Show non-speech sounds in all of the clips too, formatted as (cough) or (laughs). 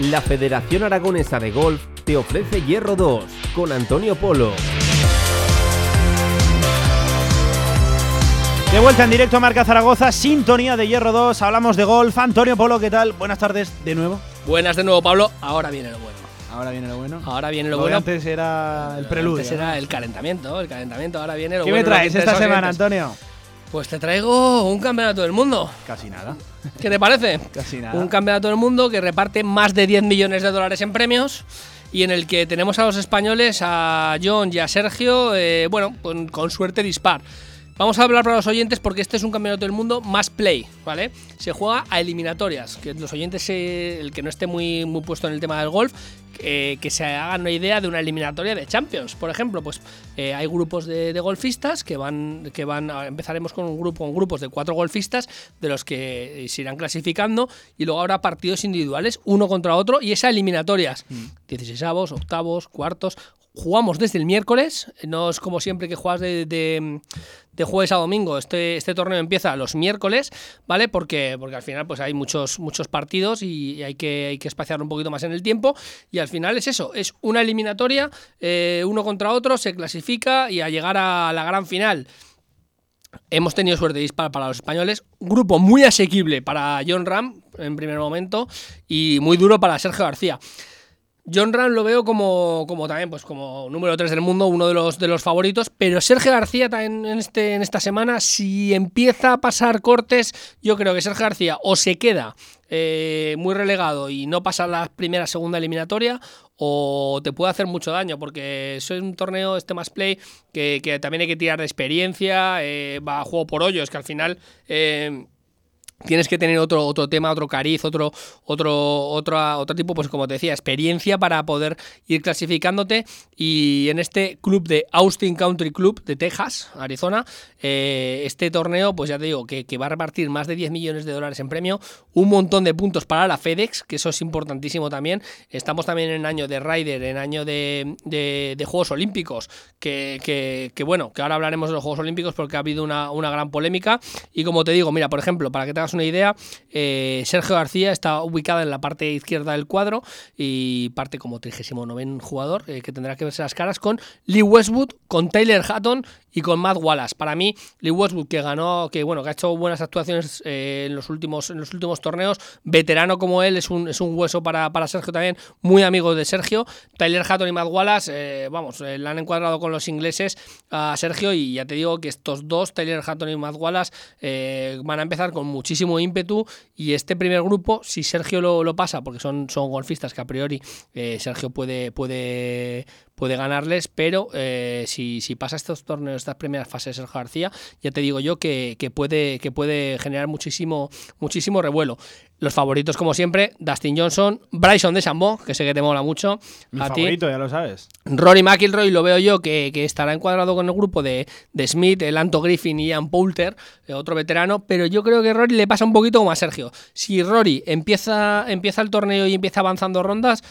La Federación Aragonesa de Golf te ofrece Hierro 2 con Antonio Polo. De vuelta en directo a Marca Zaragoza, sintonía de Hierro 2, hablamos de golf. Antonio Polo, ¿qué tal? Buenas tardes de nuevo. Buenas de nuevo, Pablo. Ahora viene lo bueno. Ahora viene lo bueno. Ahora viene lo, Lo bueno. antes era el preludio. Antes era el calentamiento, el calentamiento. Ahora viene lo ¿Qué bueno. me lo que traes esta semana, oyentes. Antonio? Pues te traigo un campeonato del mundo. Casi nada. ¿Qué te parece? Casi nada. Un campeonato del mundo que reparte más de 10 millones de dólares en premios y en el que tenemos a los españoles, a John y a Sergio, eh, bueno, con, con suerte dispar. Vamos a hablar para los oyentes porque este es un campeonato del mundo más play, ¿vale? Se juega a eliminatorias, que los oyentes, eh, el que no esté muy, muy puesto en el tema del golf, eh, que se hagan una idea de una eliminatoria de Champions. Por ejemplo, pues eh, hay grupos de, de golfistas que van, que van, a- empezaremos con un grupo, con grupos de cuatro golfistas, de los que se irán clasificando, y luego habrá partidos individuales, uno contra otro, y esas eliminatorias. 16 avos, octavos, cuartos. Jugamos desde el miércoles, no es como siempre que juegas de, jueves a domingo. Este, este torneo empieza los miércoles, ¿vale? Porque, al final pues hay muchos, partidos y hay que, espaciar un poquito más en el tiempo. Y al final es eso, es una eliminatoria, eh, uno contra otro, se clasifica y a llegar a la gran final. Hemos tenido suerte de disparar para los españoles. Un grupo muy asequible para John Ram en primer momento y muy duro para Sergio García. John Ram lo veo como, como también, pues como número 3 del mundo, uno de los, de los favoritos. Pero Sergio García también en, este, en esta semana, si empieza a pasar cortes, yo creo que Sergio García o se queda eh, muy relegado y no pasa la primera, segunda eliminatoria, o te puede hacer mucho daño, porque es un torneo, este más play, que, que también hay que tirar de experiencia, eh, va a juego por hoyos, que al final. eh, Tienes que tener otro, otro tema, otro cariz, otro, otro, otro, otro tipo, pues como te decía, experiencia para poder ir clasificándote. Y en este club de Austin Country Club de Texas, Arizona, eh, este torneo, pues ya te digo, que, que va a repartir más de 10 millones de dólares en premio, un montón de puntos para la FedEx, que eso es importantísimo también. Estamos también en año de Ryder, en año de, de- Juegos Olímpicos, que, que- que, bueno, que ahora hablaremos de los Juegos Olímpicos porque ha habido una, una gran polémica. Y como te digo, mira, por ejemplo, para que te una idea, eh, Sergio García está ubicada en la parte izquierda del cuadro y parte como 39 jugador, eh, que tendrá que verse las caras con Lee Westwood, con Taylor Hatton y con Matt Wallace. Para mí, Lee Westwood, que ganó, que bueno, que ha hecho buenas actuaciones eh, en, los últimos, en los últimos torneos, veterano como él, es un, es un hueso para, para Sergio también, muy amigo de Sergio. Tyler Hatton y Matt Wallace, vamos, le han encuadrado con los ingleses a Sergio y ya te digo que estos dos, Tyler Hatton y Matt Wallace, van a empezar con muchísimo ímpetu y este primer grupo, si Sergio lo, lo pasa, porque son, son golfistas que a priori eh, Sergio puede, puede, puede ganarles, pero eh, si, si pasa estos torneos, estas primeras fases Sergio García, ya te digo yo que, que puede, que puede generar muchísimo, muchísimo revuelo. Los favoritos, como siempre, Dustin Johnson, Bryson de Chambó, que sé que te mola mucho. Mi a ti. favorito, ya lo sabes. Rory McIlroy lo veo yo que, que estará encuadrado con el grupo de, de Smith, el Anto Griffin y Ian Poulter, eh, otro veterano, pero yo creo que Rory le pasa un poquito como a Sergio. Si Rory empieza, empieza el torneo y empieza avanzando rondas,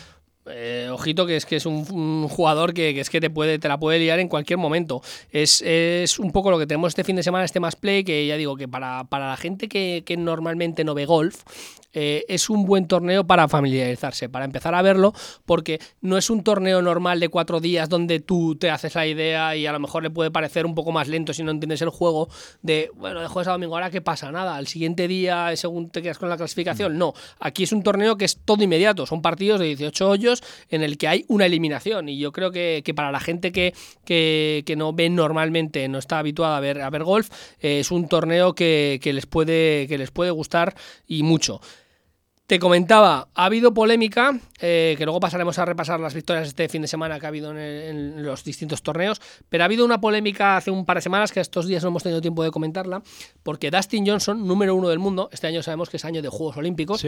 eh, ojito que es que es un, un jugador que, que es que te puede te la puede liar en cualquier momento es, es un poco lo que tenemos este fin de semana este más play que ya digo que para, para la gente que, que normalmente no ve golf eh, es un buen torneo para familiarizarse para empezar a verlo porque no es un torneo normal de cuatro días donde tú te haces la idea y a lo mejor le puede parecer un poco más lento si no entiendes el juego de bueno de jueves a domingo ahora qué pasa nada al siguiente día según te quedas con la clasificación no aquí es un torneo que es todo inmediato son partidos de 18 hoyos en el que hay una eliminación. Y yo creo que, que para la gente que, que, que, no ve normalmente, no está habituada a ver, a ver golf, eh, es un torneo que, que, les puede, que les puede gustar y mucho. Te comentaba, ha habido polémica, eh, que luego pasaremos a repasar las victorias este fin de semana que ha habido en, los distintos torneos, pero ha habido una polémica hace un par de semanas que estos días no hemos tenido tiempo de comentarla, porque Dustin Johnson, número uno del mundo, este año sabemos que es año de Juegos Olímpicos.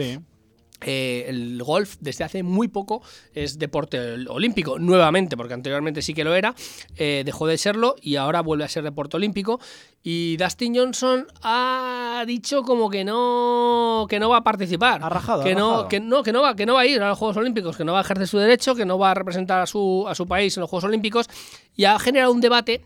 Eh, el golf desde hace muy poco es deporte olímpico, nuevamente, porque anteriormente sí que lo era, eh, dejó de serlo y ahora vuelve a ser deporte olímpico. Y Dustin Johnson ha dicho como que no que no va a participar, ha rajado, que ha no rajado. que no que no va que no va a ir a los Juegos Olímpicos, que no va a ejercer su derecho, que no va a representar a su a su país en los Juegos Olímpicos y ha generado un debate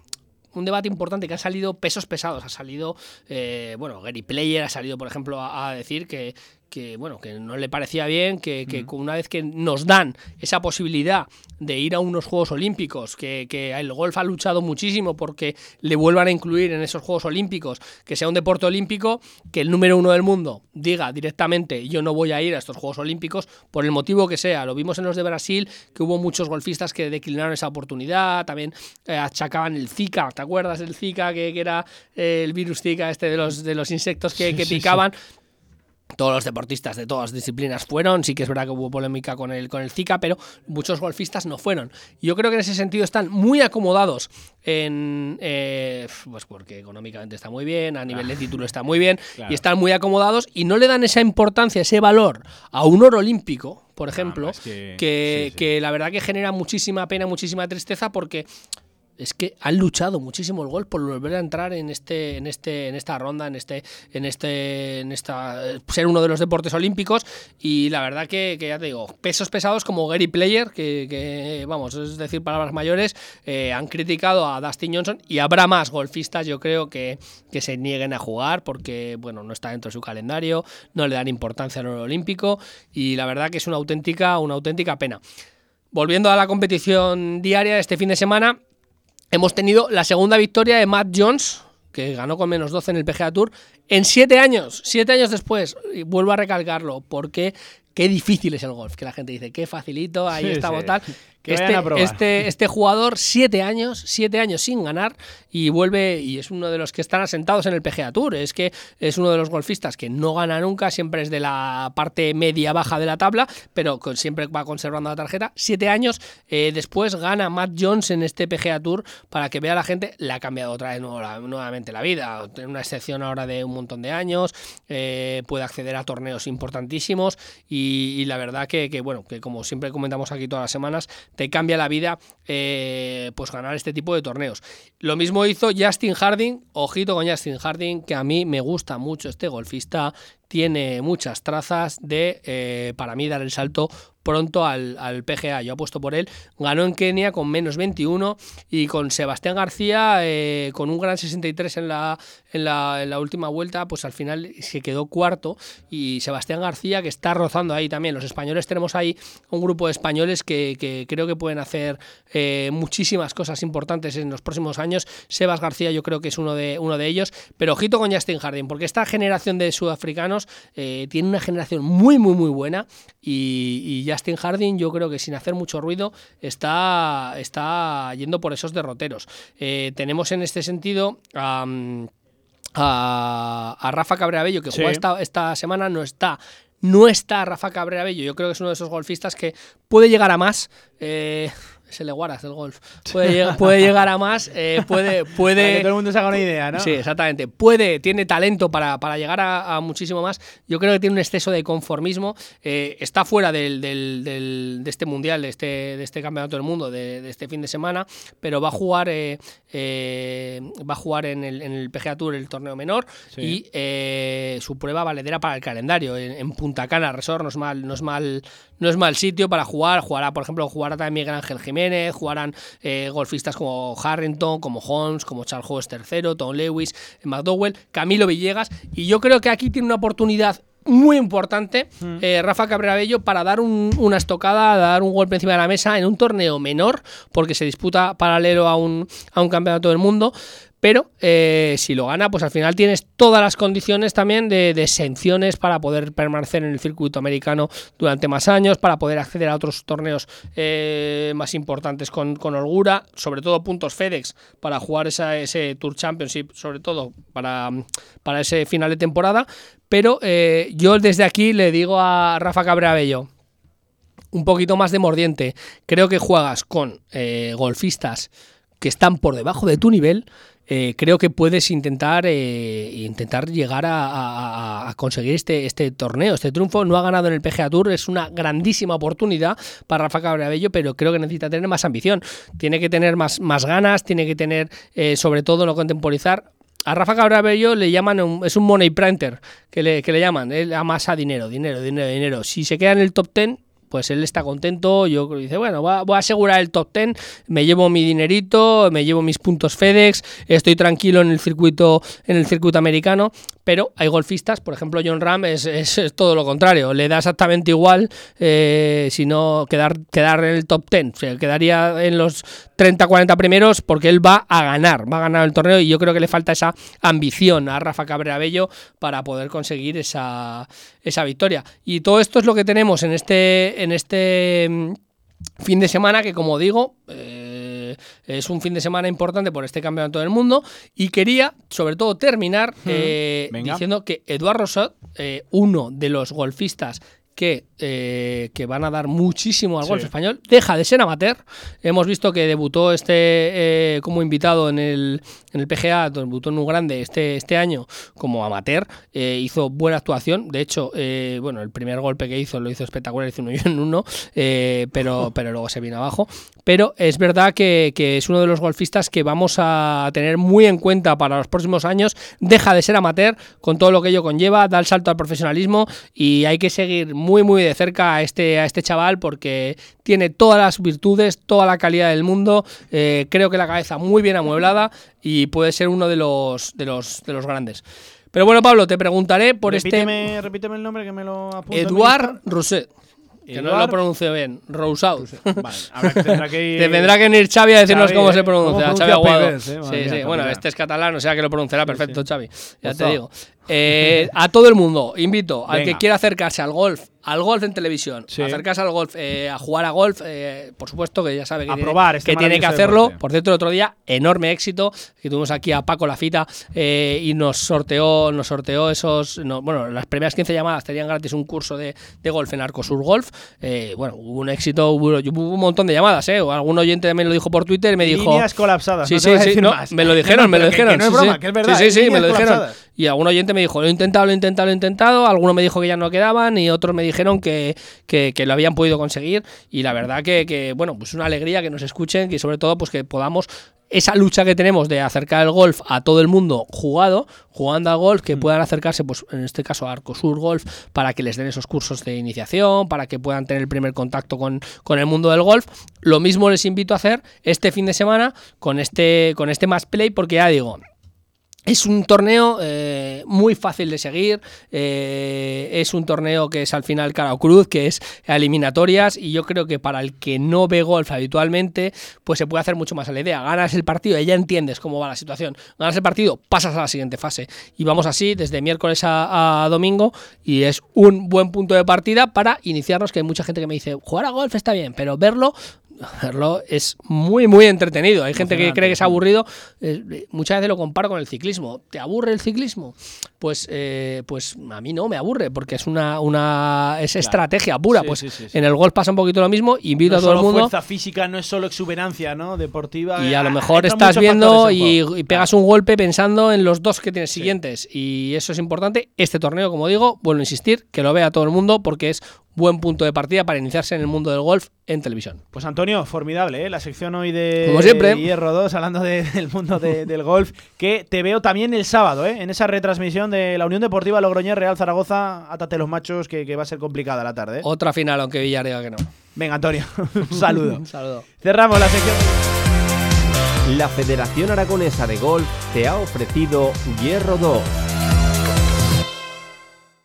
un debate importante que ha salido pesos pesados. Ha salido, eh, bueno, Gary Player ha salido, por ejemplo, a, a decir que, que bueno, que no le parecía bien, que, que una vez que nos dan esa posibilidad de ir a unos Juegos Olímpicos, que, que, el golf ha luchado muchísimo porque le vuelvan a incluir en esos Juegos Olímpicos, que sea un deporte olímpico, que el número uno del mundo diga directamente yo no voy a ir a estos Juegos Olímpicos por el motivo que sea. Lo vimos en los de Brasil, que hubo muchos golfistas que declinaron esa oportunidad, también eh, achacaban el Zika, ¿te acuerdas del Zika, que, que era eh, el virus Zika este de los, de los insectos que, que picaban? Todos los deportistas de todas las disciplinas fueron, sí que es verdad que hubo polémica con el, con el Zika, pero muchos golfistas no fueron. Yo creo que en ese sentido están muy acomodados en eh, pues porque económicamente está muy bien, a nivel de título está muy bien, y están muy acomodados y no le dan esa importancia, ese valor a un oro olímpico, por ejemplo, que, que la verdad que genera muchísima pena, muchísima tristeza porque es que han luchado muchísimo el gol por volver a entrar en este, en este, en esta ronda, en este, en este, en esta ser uno de los deportes olímpicos. Y la verdad que, ya te digo, pesos pesados como Gary Player, que, vamos, es decir, palabras mayores, eh, han criticado a Dustin Johnson y habrá más golfistas, yo creo, que, que se nieguen a jugar porque, bueno, no está dentro de su calendario, no le dan importancia al oro olímpico y la verdad que es una auténtica, una auténtica pena. Volviendo a la competición diaria de este fin de semana, hemos tenido la segunda victoria de Matt Jones, que ganó con menos 12 en el PGA Tour, en siete años, siete años después, y vuelvo a recalcarlo, porque qué difícil es el golf, que la gente dice, qué facilito, ahí está tal. Este, este, (laughs) este, jugador, siete años, siete años sin ganar y vuelve y es uno de los que están asentados en el PGA Tour. Es que es uno de los golfistas que no gana nunca, siempre es de la parte media-baja de la tabla, pero siempre va conservando la tarjeta. Siete años eh, después gana Matt Jones en este PGA Tour para que vea la gente, le ha cambiado otra vez nuevamente la vida. Tiene una excepción ahora de un montón de años, eh, puede acceder a torneos importantísimos y, la verdad que, que, bueno, que como siempre comentamos aquí todas las semanas, te cambia la vida eh, pues ganar este tipo de torneos. Lo mismo hizo Justin Harding, ojito con Justin Harding, que a mí me gusta mucho este golfista, tiene muchas trazas de, eh, para mí, dar el salto pronto al, PGA. Yo apuesto por él. Ganó en Kenia con menos 21 y con Sebastián García eh, con un gran 63 en la, en la, última vuelta, pues al final se quedó cuarto. Y Sebastián García que está rozando ahí también. Los españoles tenemos ahí un grupo de españoles que, creo que pueden hacer eh, muchísimas cosas importantes en los próximos años. Sebas García yo creo que es uno de, uno de ellos. Pero ojito con Justin Harding, porque esta generación de sudafricanos eh, tiene una generación muy, muy, muy buena y, y Justin Harding yo creo que sin hacer mucho ruido está, está yendo por esos derroteros. Eh, tenemos en este sentido a, Rafa Cabrera que juega esta, esta semana, no está no está Rafa Cabrera Bello. Yo creo que es uno de esos golfistas que puede llegar a más. Eh, es el Guaras del golf. Puede, llegar, (laughs) puede llegar a más, eh, puede... puede que todo el mundo se haga una idea, ¿no? Sí, exactamente. Puede, tiene talento para, para llegar a, muchísimo más. Yo creo que tiene un exceso de conformismo. Eh, está fuera del, del, del, de este mundial, de este, de este campeonato del mundo, de, de este fin de semana, pero va a jugar, eh, va a jugar en el, en el PGA Tour, el torneo menor, y su prueba valedera para el calendario. En, Punta Cana, Resort, no es mal, no es mal, no es mal sitio para jugar. Jugará, por ejemplo, jugará también Miguel Ángel Jiménez jugarán eh, golfistas como Harrington, como Holmes, como Charles Howes III, Tom Lewis, McDowell, Camilo Villegas, y yo creo que aquí tiene una oportunidad muy importante mm. eh, Rafa Cabrera Bello para dar una estocada, dar un golpe encima de la mesa en un torneo menor, porque se disputa paralelo a un, a un campeonato del mundo, pero eh, si lo gana, pues al final tienes todas las condiciones también de, de, exenciones para poder permanecer en el circuito americano durante más años, para poder acceder a otros torneos eh, más importantes con, con, holgura, sobre todo puntos FedEx para jugar esa, ese Tour Championship, sobre todo para, para ese final de temporada. Pero eh, yo desde aquí le digo a Rafa Cabrera Bello, un poquito más de mordiente. Creo que juegas con golfistas que están por debajo de tu nivel eh, creo que puedes intentar, eh, intentar llegar a, conseguir este, este torneo, este triunfo. No ha ganado en el PGA Tour, es una grandísima oportunidad para Rafa Cabrabello, pero creo que necesita tener más ambición. Tiene que tener más, más ganas, tiene que tener, eh, sobre todo, no contemporizar a Rafa Cabrabello le llaman, es un money printer, que le, que le llaman, él amasa dinero, dinero, dinero, dinero. Si se queda en el top 10, pues él está contento. Yo creo dice, bueno, voy a, voy a asegurar el top 10, me llevo mi dinerito, me llevo mis puntos FedEx, estoy tranquilo en el circuito, en el circuito americano. Pero hay golfistas, por ejemplo, John Ram es, es- todo lo contrario. Le da exactamente igual eh, si no quedar, quedar en el top 10. O sea, quedaría en los 30-40 primeros porque él va a ganar, va a ganar el torneo y yo creo que le falta esa ambición a Rafa Cabrera Bello para poder conseguir esa, esa victoria. Y todo esto es lo que tenemos en este, en este mm, fin de semana que como digo eh, es un fin de semana importante por este campeonato del mundo y quería sobre todo terminar eh, diciendo que Eduard Rosot eh, uno de los golfistas que, eh, que van a dar muchísimo al Sí. golf español, deja de ser amateur. Hemos visto que debutó este eh, como invitado en el, en el PGA, debutó en un grande este, este año como amateur, eh, hizo buena actuación. De hecho, bueno, el primer golpe que hizo lo hizo espectacular, hizo uno y en uno, pero, (laughs) pero luego se vino abajo. Pero es verdad que, que es uno de los golfistas que vamos a tener muy en cuenta para los próximos años. Deja de ser amateur con todo lo que ello conlleva, da el salto al profesionalismo y hay que seguir muy muy de cerca a este, a este chaval porque tiene todas las virtudes, toda la calidad del mundo. eh, creo que la cabeza muy bien amueblada y puede ser uno de los, de los, de los grandes. Pero bueno, Pablo, te preguntaré por repíteme, repíteme el nombre que me lo apunto. este Eduard. Rousset. Que no lo pronuncio bien. Rousseau. Vale, habrá que, tendrá que (laughs) ir. Te tendrá que venir Xavi a decirnos Xavi, cómo ¿eh? se ¿Cómo pronuncia. Xavi Aguado. Pérez, eh? Sí, mía, sí. Bueno, este es catalán, o sea que lo pronunciará perfecto, Xavi. Ya te digo. Eh, a todo el mundo, invito al que quiera acercarse al golf, al golf en televisión, Sí. acercarse al golf, eh, a jugar a golf, eh, por supuesto que ya sabe que, A tiene, probar este que, tiene que hacerlo. deporte. Por cierto, el otro día, enorme éxito, que tuvimos aquí a Paco Lafita eh, y nos sorteó, nos sorteó esos, no, bueno, las primeras 15 llamadas tenían gratis un curso de, de golf en Arcosur Golf. Eh, bueno, hubo un éxito, hubo, hubo un montón de llamadas, ¿eh? Algún oyente me lo dijo por Twitter y me dijo... Líneas colapsadas. Sí, no sí, sí, no, me lo dijeron, no, me lo que- dijeron. Que no es broma, sí. que es verdad. Sí, sí, sí, me lo dijeron. Y algún oyente me dijo, lo he intentado, lo he intentado, lo he intentado. Algunos me dijo que ya no quedaban y otros me dijeron que, que, que lo habían podido conseguir. Y la verdad que, que, bueno, pues una alegría que nos escuchen y sobre todo pues que podamos esa lucha que tenemos de acercar el golf a todo el mundo jugado, jugando al golf, Mm. que puedan acercarse, pues en este caso a Arcosur Golf, para que les den esos cursos de iniciación, para que puedan tener el primer contacto con, con el mundo del golf. Lo mismo les invito a hacer este fin de semana con este, con este Más Play, porque ya digo, es un torneo eh, muy fácil de seguir, eh, es un torneo que es al final cara o cruz, que es eliminatorias y yo creo que para el que no ve golf habitualmente, pues se puede hacer mucho más a la idea. Ganas el partido y ya entiendes cómo va la situación. Ganas el partido, pasas a la siguiente fase. Y vamos así desde miércoles a, a domingo y es un buen punto de partida para iniciarnos, que hay mucha gente que me dice, jugar a golf está bien, pero verlo verlo es muy, muy entretenido. Hay gente que cree que es aburrido. Eh, muchas veces lo comparo con el ciclismo. ¿Te aburre el ciclismo? Pues, eh, pues a mí no me aburre, porque es una, una es estrategia pura. Sí, pues sí, sí, sí. en el golf pasa un poquito lo mismo. Invito No a todo el mundo. fuerza física, no es solo exuberancia ¿no? deportiva. Y a lo ah, mejor estás viendo y pegas un golpe pensando en los dos que tienes siguientes. Y eso es importante. Este torneo, como digo, vuelvo a insistir, que lo vea todo el mundo porque es buen punto de partida para iniciarse en el mundo del golf en televisión. Pues Antonio, formidable, ¿eh? la sección hoy de Como siempre. Hierro 2, hablando de- del mundo de- (laughs) del golf, que te veo también el sábado, ¿eh? en esa retransmisión de la Unión Deportiva Logroñés Real Zaragoza, Átate los machos, que, que va a ser complicada la tarde. ¿eh? Otra final, aunque Villarreal que no. Venga, Antonio, (laughs) un saludo. (laughs) Un saludo. Cerramos la sección. La Federación Aragonesa de Golf te ha ofrecido Hierro 2.